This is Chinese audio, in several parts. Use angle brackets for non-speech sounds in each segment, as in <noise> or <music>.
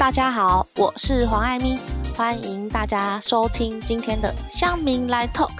大家好，我是黄爱咪，欢迎大家收听今天的乡民来 talk。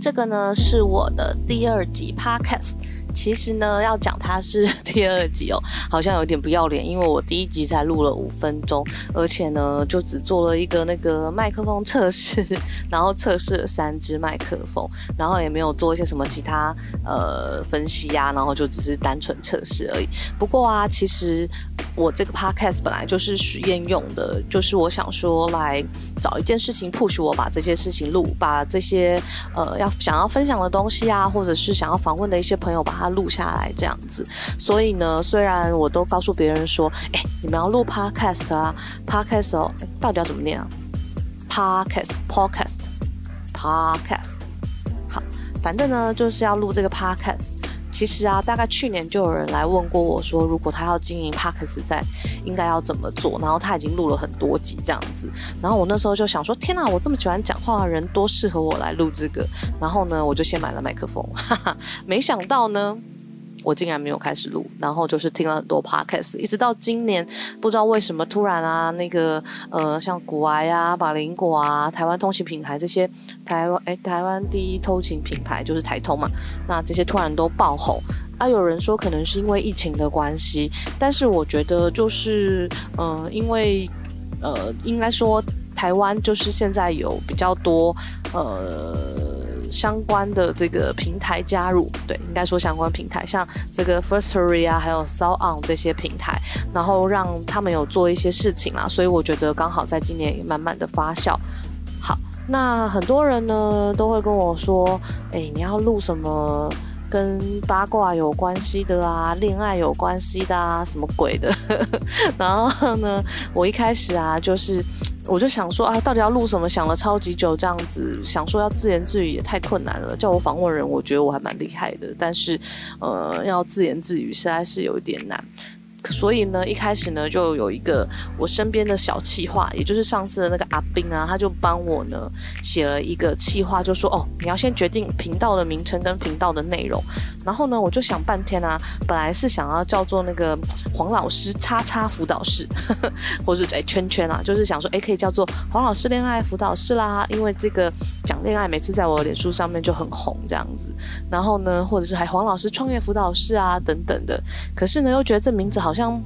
这个呢是我的第二集 podcast。其实呢，要讲它是 <laughs> 第二集哦，好像有点不要脸，因为我第一集才录了五分钟，而且呢，就只做了一个那个麦克风测试，然后测试了三支麦克风，然后也没有做一些什么其他呃分析啊，然后就只是单纯测试而已。不过啊，其实我这个 podcast 本来就是实验用的，就是我想说来找一件事情 push 我把这些事情录，把这些呃要想要分享的东西啊，或者是想要访问的一些朋友把它。录下来这样子，所以呢，虽然我都告诉别人说，哎，你们要录 podcast 啊，podcast 哦，到底要怎么念啊？podcast，podcast，podcast。好，反正呢，就是要录这个 podcast。其实啊，大概去年就有人来问过我说，如果他要经营帕克斯在应该要怎么做？然后他已经录了很多集这样子。然后我那时候就想说，天哪，我这么喜欢讲话的人，多适合我来录这个。然后呢，我就先买了麦克风，哈哈，没想到呢。我竟然没有开始录，然后就是听了很多 podcast，一直到今年，不知道为什么突然啊，那个呃，像古癌啊、马林果啊、台湾通勤品牌这些台湾哎，台湾第一通勤品牌就是台通嘛，那这些突然都爆红啊。有人说可能是因为疫情的关系，但是我觉得就是嗯，因为呃，应该说台湾就是现在有比较多呃。相关的这个平台加入，对，应该说相关平台，像这个 Firstory 啊，还有 s o On 这些平台，然后让他们有做一些事情啦，所以我觉得刚好在今年也慢慢的发酵。好，那很多人呢都会跟我说，哎，你要录什么？跟八卦有关系的啊，恋爱有关系的啊，什么鬼的？<laughs> 然后呢，我一开始啊，就是我就想说啊，到底要录什么？想了超级久，这样子想说要自言自语也太困难了。叫我访问人，我觉得我还蛮厉害的，但是呃，要自言自语实在是有一点难。所以呢，一开始呢，就有一个我身边的小企划，也就是上次的那个阿斌啊，他就帮我呢写了一个企划，就说哦，你要先决定频道的名称跟频道的内容。然后呢，我就想半天啊，本来是想要叫做那个黄老师叉叉辅导室，呵 <laughs> 呵或是哎圈圈啊，就是想说哎可以叫做黄老师恋爱辅导室啦，因为这个恋爱每次在我脸书上面就很红这样子。然后呢，或者是还黄老师创业辅导室啊等等的。可是呢，又觉得这名字好。像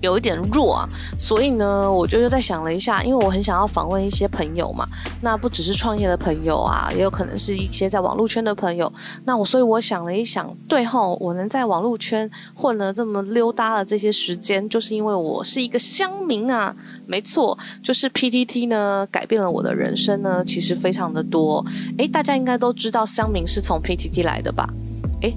有一点弱啊，所以呢，我就又在想了一下，因为我很想要访问一些朋友嘛，那不只是创业的朋友啊，也有可能是一些在网络圈的朋友。那我所以我想了一想，对后我能在网络圈混了这么溜达的这些时间，就是因为我是一个乡民啊。没错，就是 PTT 呢改变了我的人生呢，其实非常的多。诶，大家应该都知道乡民是从 PTT 来的吧？诶。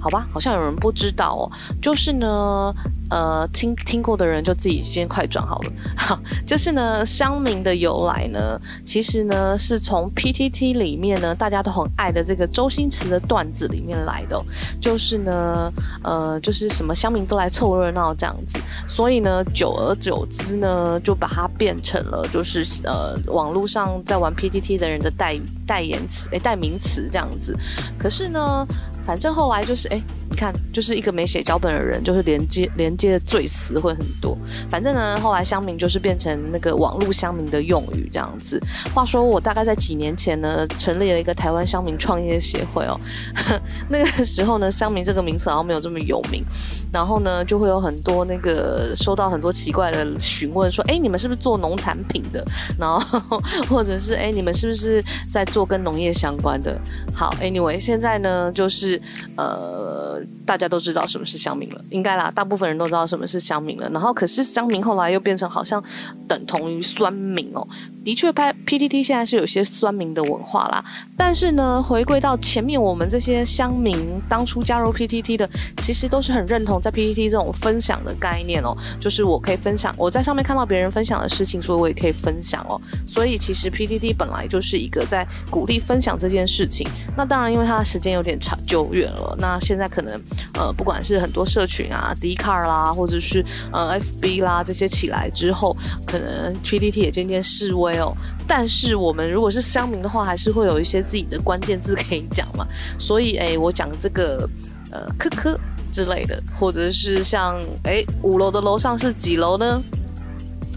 好吧，好像有人不知道哦。就是呢，呃，听听过的人就自己先快转好了。好，<laughs> 就是呢，乡民的由来呢，其实呢是从 PTT 里面呢大家都很爱的这个周星驰的段子里面来的。就是呢，呃，就是什么乡民都来凑热闹这样子，所以呢，久而久之呢，就把它变成了就是呃网络上在玩 PTT 的人的代代言词，诶，代名词这样子。可是呢。反正后来就是，哎，你看，就是一个没写脚本的人，就是连接连接的罪词会很多。反正呢，后来乡民就是变成那个网络乡民的用语这样子。话说，我大概在几年前呢，成立了一个台湾乡民创业协会哦。<laughs> 那个时候呢，乡民这个名词好像没有这么有名。然后呢，就会有很多那个收到很多奇怪的询问，说，哎，你们是不是做农产品的？<laughs> 然后或者是，哎，你们是不是在做跟农业相关的？好，Anyway，现在呢，就是。呃，大家都知道什么是乡民了，应该啦，大部分人都知道什么是乡民了。然后，可是乡民后来又变成好像等同于酸民哦。的确，拍 PTT 现在是有些酸民的文化啦。但是呢，回归到前面，我们这些乡民当初加入 PTT 的，其实都是很认同在 PTT 这种分享的概念哦。就是我可以分享我在上面看到别人分享的事情，所以我也可以分享哦。所以其实 PTT 本来就是一个在鼓励分享这件事情。那当然，因为它的时间有点长久远了。那现在可能呃，不管是很多社群啊 d c a r 啦，啊或者是呃 FB 啦这些起来之后，可能 PTT 也渐渐示威。哦，但是我们如果是乡民的话，还是会有一些自己的关键字可以讲嘛。所以，哎，我讲这个，呃，科科之类的，或者是像哎五楼的楼上是几楼呢？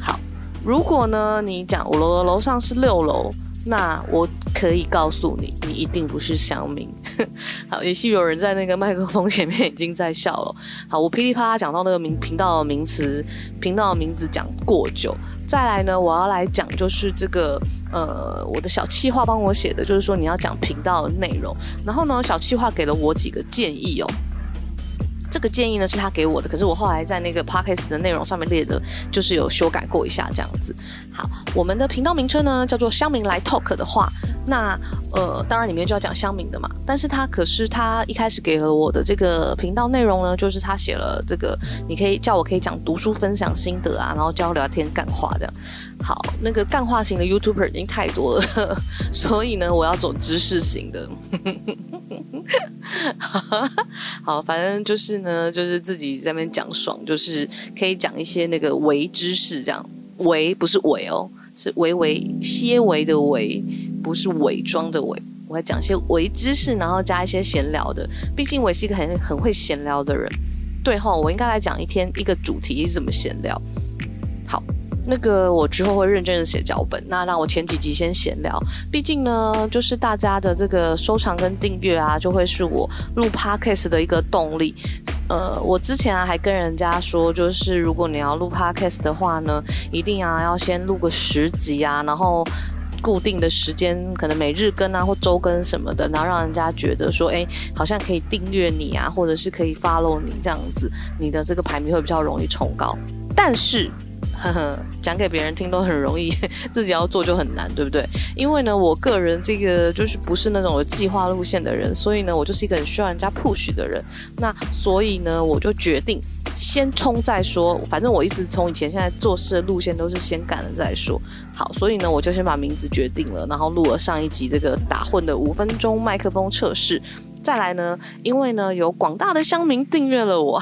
好，如果呢你讲五楼的楼上是六楼，那我可以告诉你，你一定不是乡民。<laughs> 好，也许有人在那个麦克风前面已经在笑了。好，我噼里啪啦讲到那个名频道的名词，频道的名字讲过久。再来呢，我要来讲就是这个呃，我的小气话帮我写的，就是说你要讲频道的内容。然后呢，小气话给了我几个建议哦。这个建议呢是他给我的，可是我后来在那个 podcast 的内容上面列的，就是有修改过一下这样子。好，我们的频道名称呢叫做乡民来 talk 的话，那呃当然里面就要讲乡民的嘛。但是他可是他一开始给了我的这个频道内容呢，就是他写了这个，你可以叫我可以讲读书分享心得啊，然后教聊天干话这样。好，那个干话型的 YouTuber 已经太多了，<laughs> 所以呢，我要走知识型的。<laughs> 好，反正就是呢，就是自己在那边讲爽，就是可以讲一些那个微知识，这样微不是伪哦，是微微些微的微，不是伪装的伪。我要讲一些微知识，然后加一些闲聊的。毕竟我是一个很很会闲聊的人。对哈，我应该来讲一天一个主题是怎么闲聊。那个我之后会认真的写脚本，那让我前几集先闲聊。毕竟呢，就是大家的这个收藏跟订阅啊，就会是我录 podcast 的一个动力。呃，我之前啊还跟人家说，就是如果你要录 podcast 的话呢，一定啊要先录个十集啊，然后固定的时间，可能每日更啊或周更什么的，然后让人家觉得说，哎，好像可以订阅你啊，或者是可以 follow 你这样子，你的这个排名会比较容易冲高。但是。呵呵，讲给别人听都很容易，<laughs> 自己要做就很难，对不对？因为呢，我个人这个就是不是那种有计划路线的人，所以呢，我就是一个很需要人家 push 的人。那所以呢，我就决定先冲再说。反正我一直从以前现在做事的路线都是先干了再说。好，所以呢，我就先把名字决定了，然后录了上一集这个打混的五分钟麦克风测试。再来呢，因为呢有广大的乡民订阅了我，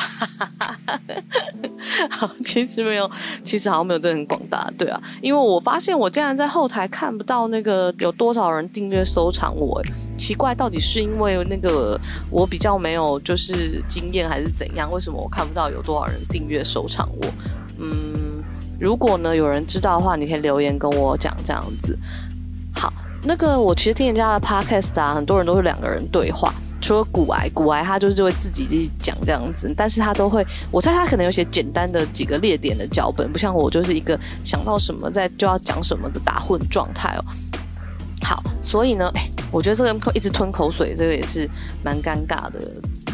<laughs> 好，其实没有，其实好像没有真的很广大，对啊，因为我发现我竟然在后台看不到那个有多少人订阅收藏我，奇怪，到底是因为那个我比较没有就是经验还是怎样？为什么我看不到有多少人订阅收藏我？嗯，如果呢有人知道的话，你可以留言跟我讲这样子。好，那个我其实听人家的 podcast 啊，很多人都是两个人对话。除了古癌，骨癌他就是会自己自己讲这样子，但是他都会，我猜他可能有些简单的几个列点的脚本，不像我就是一个想到什么在就要讲什么的打混状态哦。好，所以呢，我觉得这个会一直吞口水，这个也是蛮尴尬的。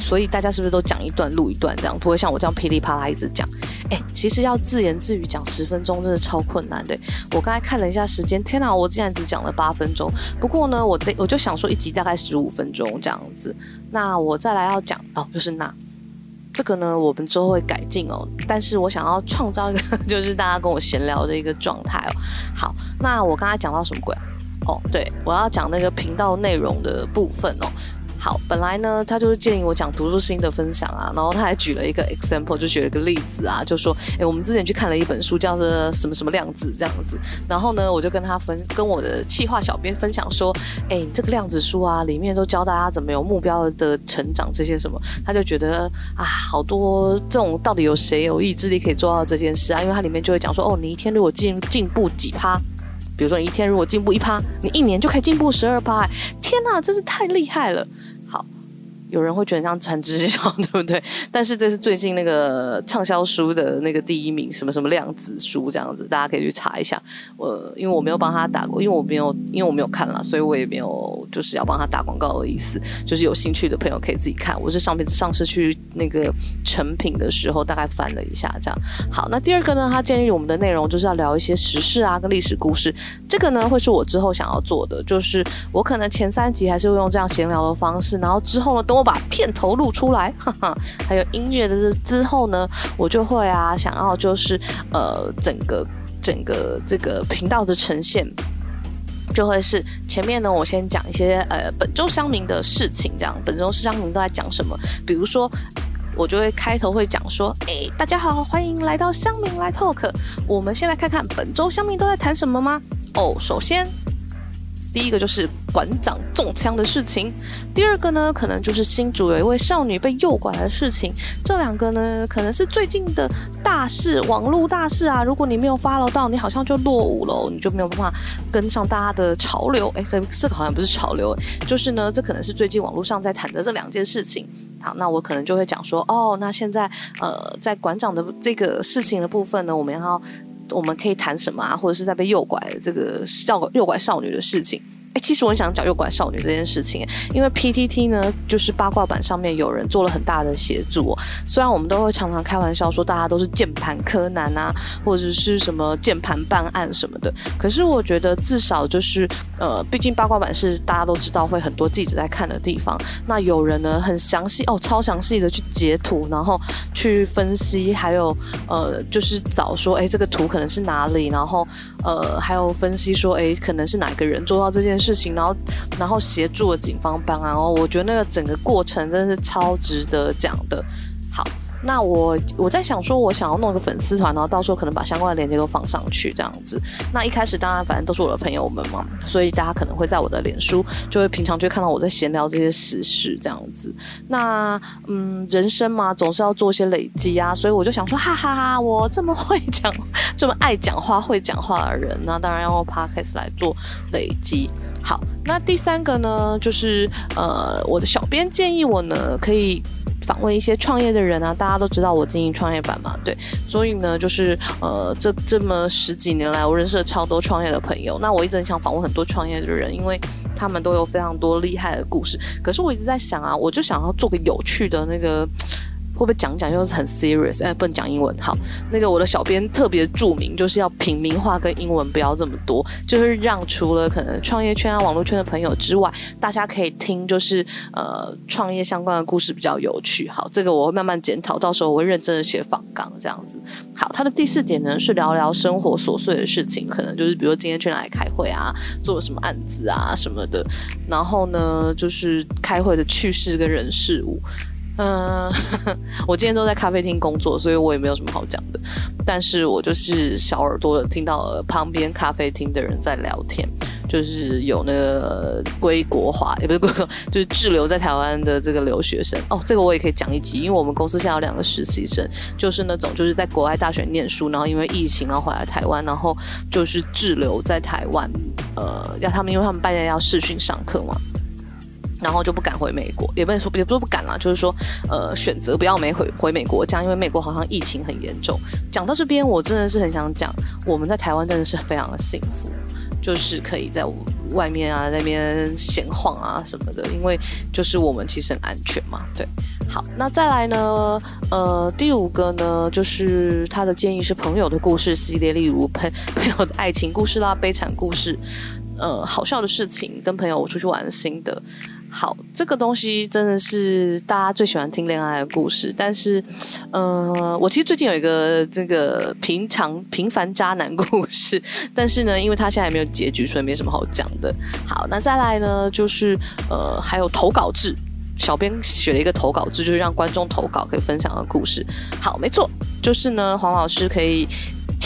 所以大家是不是都讲一段录一段这样，不会像我这样噼里啪啦一直讲？哎，其实要自言自语讲十分钟真的超困难的。我刚才看了一下时间，天哪，我竟然只讲了八分钟。不过呢，我这我就想说一集大概十五分钟这样子。那我再来要讲哦，就是那这个呢，我们之后会改进哦。但是我想要创造一个 <laughs> 就是大家跟我闲聊的一个状态哦。好，那我刚才讲到什么鬼？哦，对我要讲那个频道内容的部分哦。好，本来呢，他就是建议我讲读书心的分享啊，然后他还举了一个 example，就举了一个例子啊，就说，哎，我们之前去看了一本书，叫做什么什么量子这样子，然后呢，我就跟他分，跟我的企划小编分享说，哎，这个量子书啊，里面都教大家怎么有目标的成长这些什么，他就觉得啊，好多这种到底有谁有意志力可以做到这件事啊？因为它里面就会讲说，哦，你一天如果进进步几趴。比如说，你一天如果进步一趴，你一年就可以进步十二趴。天哪，真是太厉害了！有人会觉得像传直销，对不对？但是这是最近那个畅销书的那个第一名，什么什么量子书这样子，大家可以去查一下。我因为我没有帮他打过，因为我没有，因为我没有看了，所以我也没有就是要帮他打广告的意思。就是有兴趣的朋友可以自己看。我是上面上次去那个成品的时候，大概翻了一下这样。好，那第二个呢，他建议我们的内容就是要聊一些时事啊，跟历史故事。这个呢，会是我之后想要做的，就是我可能前三集还是会用这样闲聊的方式，然后之后呢，等我把片头录出来，哈哈，还有音乐的之后呢，我就会啊，想要就是呃，整个整个这个频道的呈现，就会是前面呢，我先讲一些呃本周乡民的事情，这样本周是乡民都在讲什么，比如说我就会开头会讲说，哎，大家好，欢迎来到乡民来 talk，我们先来看看本周乡民都在谈什么吗？哦，首先第一个就是馆长中枪的事情，第二个呢，可能就是新竹有一位少女被诱拐的事情。这两个呢，可能是最近的大事，网络大事啊。如果你没有 follow 到，你好像就落伍了，你就没有办法跟上大家的潮流。哎，这这个好像不是潮流，就是呢，这可能是最近网络上在谈的这两件事情。好，那我可能就会讲说，哦，那现在呃，在馆长的这个事情的部分呢，我们要我们可以谈什么啊？或者是在被诱拐这个少诱拐少女的事情。哎，其实我很想讲诱拐少女这件事情，因为 PTT 呢，就是八卦版上面有人做了很大的协助。虽然我们都会常常开玩笑说，大家都是键盘柯南啊，或者是什么键盘办案什么的，可是我觉得至少就是，呃，毕竟八卦版是大家都知道会很多记者在看的地方。那有人呢，很详细哦，超详细的去截图，然后去分析，还有呃，就是找说，哎，这个图可能是哪里，然后呃，还有分析说，哎，可能是哪个人做到这件。事情，然后，然后协助了警方办案哦，我觉得那个整个过程真的是超值得讲的。那我我在想说，我想要弄一个粉丝团，然后到时候可能把相关的链接都放上去，这样子。那一开始当然反正都是我的朋友们嘛，所以大家可能会在我的脸书，就会平常就看到我在闲聊这些时事这样子。那嗯，人生嘛，总是要做一些累积啊，所以我就想说，哈哈哈，我这么会讲，这么爱讲话、会讲话的人，那当然要用 podcast 来做累积。好，那第三个呢，就是呃，我的小编建议我呢，可以。访问一些创业的人啊，大家都知道我经营创业板嘛，对，所以呢，就是呃，这这么十几年来，我认识了超多创业的朋友。那我一直很想访问很多创业的人，因为他们都有非常多厉害的故事。可是我一直在想啊，我就想要做个有趣的那个。会不会讲讲就是很 serious？哎，不能讲英文。好，那个我的小编特别注明，就是要平民化跟英文不要这么多，就是让除了可能创业圈啊、网络圈的朋友之外，大家可以听，就是呃创业相关的故事比较有趣。好，这个我会慢慢检讨，到时候我会认真的写访纲这样子。好，它的第四点呢是聊聊生活琐碎的事情，可能就是比如今天去哪里开会啊，做了什么案子啊什么的，然后呢就是开会的趣事跟人事物。嗯，<laughs> 我今天都在咖啡厅工作，所以我也没有什么好讲的。但是我就是小耳朵的听到旁边咖啡厅的人在聊天，就是有那个归国华，也不是归国，就是滞留在台湾的这个留学生。哦，这个我也可以讲一集，因为我们公司现在有两个实习生，就是那种就是在国外大学念书，然后因为疫情然后回来台湾，然后就是滞留在台湾。呃，要他们，因为他们半夜要视讯上课嘛。然后就不敢回美国，也不能说也不是不敢啦，就是说，呃，选择不要没回回美国这样，因为美国好像疫情很严重。讲到这边，我真的是很想讲，我们在台湾真的是非常的幸福，就是可以在外面啊那边闲晃啊什么的，因为就是我们其实很安全嘛。对，好，那再来呢，呃，第五个呢，就是他的建议是朋友的故事系列，例如朋朋友的爱情故事啦、悲惨故事，呃，好笑的事情，跟朋友出去玩的心得。好，这个东西真的是大家最喜欢听恋爱的故事。但是，嗯，我其实最近有一个这个平常平凡渣男故事，但是呢，因为他现在还没有结局，所以没什么好讲的。好，那再来呢，就是呃，还有投稿制，小编写了一个投稿制，就是让观众投稿可以分享的故事。好，没错，就是呢，黄老师可以。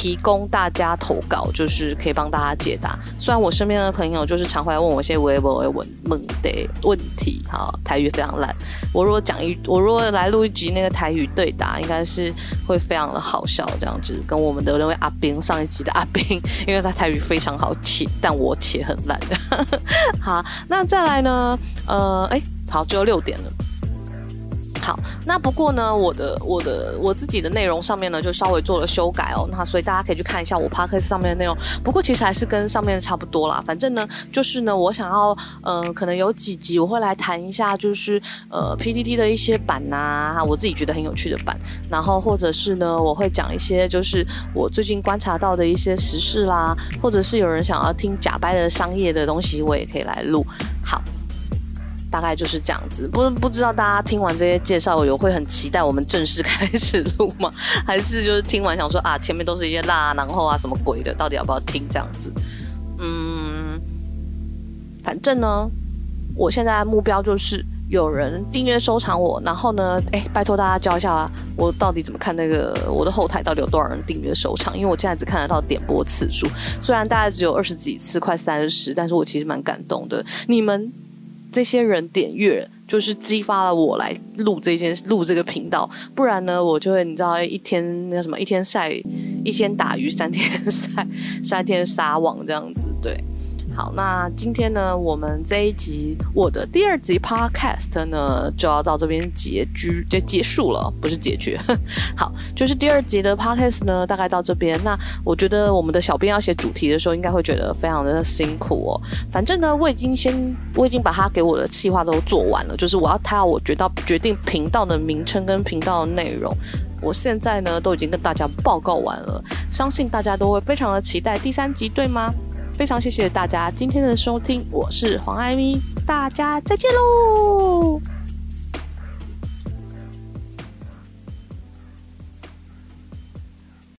提供大家投稿，就是可以帮大家解答。虽然我身边的朋友就是常会来问我一些微博、问问的问题，哈，台语非常烂。我如果讲一，我如果来录一集那个台语对答，应该是会非常的好笑，这样子。跟我们的那位阿兵上一集的阿兵，因为他台语非常好切，但我切很烂。<laughs> 好，那再来呢？呃，哎，好，只有六点了。好，那不过呢，我的我的我自己的内容上面呢，就稍微做了修改哦。那所以大家可以去看一下我 podcast 上面的内容。不过其实还是跟上面的差不多啦。反正呢，就是呢，我想要，嗯，可能有几集我会来谈一下，就是呃 PTT 的一些版呐，我自己觉得很有趣的版。然后或者是呢，我会讲一些就是我最近观察到的一些时事啦，或者是有人想要听假掰的商业的东西，我也可以来录。好。大概就是这样子，不不知道大家听完这些介绍，有会很期待我们正式开始录吗？<laughs> 还是就是听完想说啊，前面都是一些辣，然后啊什么鬼的，到底要不要听这样子？嗯，反正呢，我现在目标就是。有人订阅收藏我，然后呢，哎，拜托大家教一下我到底怎么看那个我的后台到底有多少人订阅收藏，因为我现在只看得到点播次数，虽然大概只有二十几次，快三十，但是我其实蛮感动的。你们这些人点阅，就是激发了我来录这些录这个频道，不然呢，我就会你知道，一天那什么，一天晒，一天打鱼，三天晒，三天撒网这样子，对。好，那今天呢，我们这一集我的第二集 podcast 呢，就要到这边结局就结束了，不是解决。<laughs> 好，就是第二集的 podcast 呢，大概到这边。那我觉得我们的小编要写主题的时候，应该会觉得非常的辛苦哦。反正呢，我已经先我已经把他给我的计划都做完了，就是我要他要我决到决定频道的名称跟频道的内容，我现在呢都已经跟大家报告完了，相信大家都会非常的期待第三集，对吗？非常谢谢大家今天的收听，我是黄艾咪，大家再见喽。